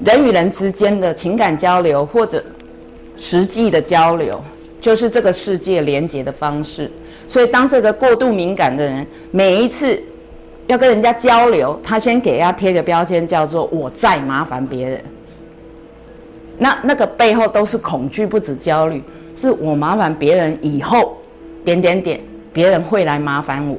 人与人之间的情感交流，或者实际的交流，就是这个世界连接的方式。所以，当这个过度敏感的人，每一次要跟人家交流，他先给人家贴个标签，叫做“我在麻烦别人”。那那个背后都是恐惧，不止焦虑，是我麻烦别人以后，点点点，别人会来麻烦我。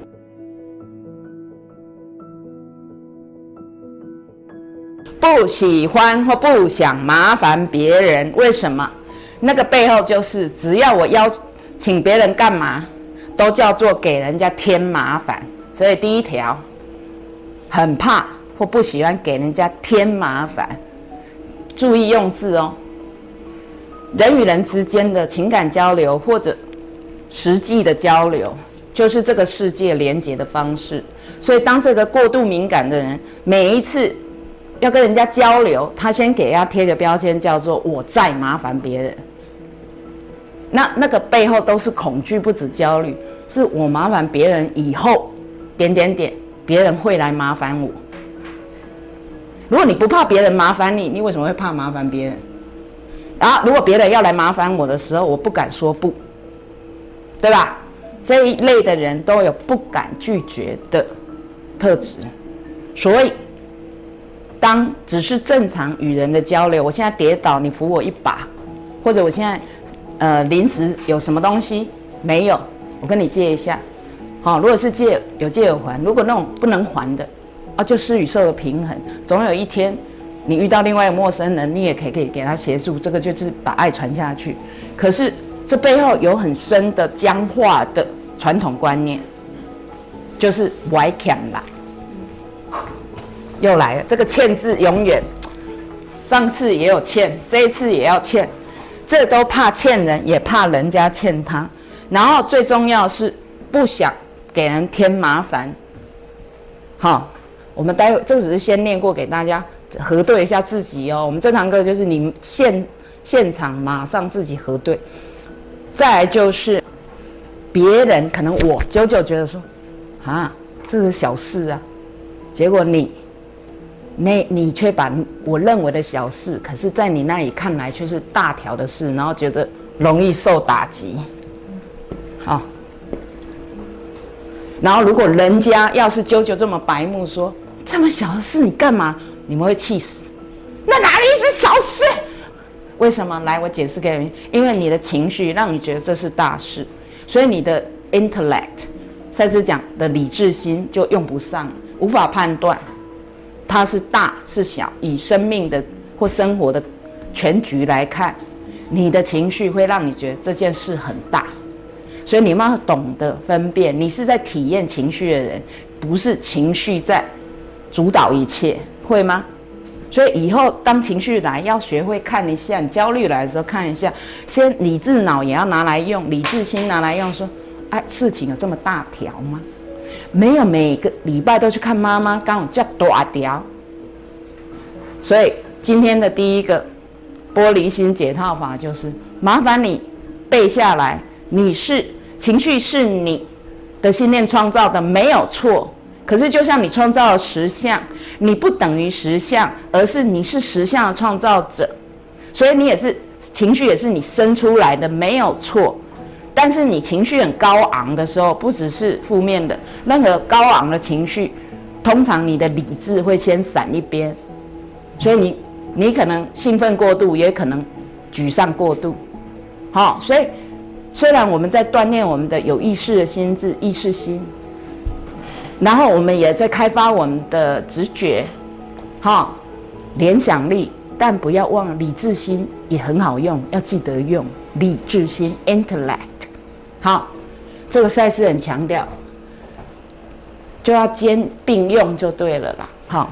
不喜欢或不想麻烦别人，为什么？那个背后就是，只要我邀请别人干嘛，都叫做给人家添麻烦。所以第一条，很怕或不喜欢给人家添麻烦。注意用字哦。人与人之间的情感交流，或者实际的交流，就是这个世界连接的方式。所以，当这个过度敏感的人，每一次要跟人家交流，他先给人家贴个标签，叫做“我在麻烦别人”。那那个背后都是恐惧，不止焦虑，是我麻烦别人以后，点点点，别人会来麻烦我。如果你不怕别人麻烦你，你为什么会怕麻烦别人？然后，如果别人要来麻烦我的时候，我不敢说不，对吧？这一类的人都有不敢拒绝的特质。所以，当只是正常与人的交流，我现在跌倒，你扶我一把，或者我现在呃临时有什么东西没有，我跟你借一下。好，如果是借有借有还，如果那种不能还的。啊，就失与受的平衡，总有一天，你遇到另外一个陌生人，你也可以可以给他协助，这个就是把爱传下去。可是这背后有很深的僵化的传统观念，就是歪强啦，又来了，这个欠字永远，上次也有欠，这一次也要欠，这都怕欠人，也怕人家欠他，然后最重要是不想给人添麻烦，好。我们待会这只是先念过给大家核对一下自己哦。我们这堂课就是你们现现场马上自己核对。再来就是别人可能我九九觉得说啊这是小事啊，结果你那你却把我认为的小事，可是在你那里看来却是大条的事，然后觉得容易受打击。好，然后如果人家要是九九这么白目说。这么小的事你干嘛？你们会气死。那哪里是小事？为什么？来，我解释给你。因为你的情绪让你觉得这是大事，所以你的 intellect，赛斯讲的理智心就用不上，无法判断它是大是小。以生命的或生活的全局来看，你的情绪会让你觉得这件事很大，所以你们要懂得分辨，你是在体验情绪的人，不是情绪在。主导一切会吗？所以以后当情绪来，要学会看一下；你焦虑来的时候看一下，先理智脑也要拿来用，理智心拿来用。说，哎，事情有这么大条吗？没有，每个礼拜都去看妈妈，刚好叫大条。所以今天的第一个玻璃心解套法就是麻烦你背下来。你是情绪是你的信念创造的，没有错。可是，就像你创造了实相，你不等于实相，而是你是实相的创造者，所以你也是情绪，也是你生出来的，没有错。但是你情绪很高昂的时候，不只是负面的，任何高昂的情绪，通常你的理智会先闪一边，所以你你可能兴奋过度，也可能沮丧过度。好，所以虽然我们在锻炼我们的有意识的心智、意识心。然后我们也在开发我们的直觉，哈，联想力，但不要忘了理智心也很好用，要记得用理智心 （intellect）。好，这个赛事很强调，就要兼并用就对了啦。好。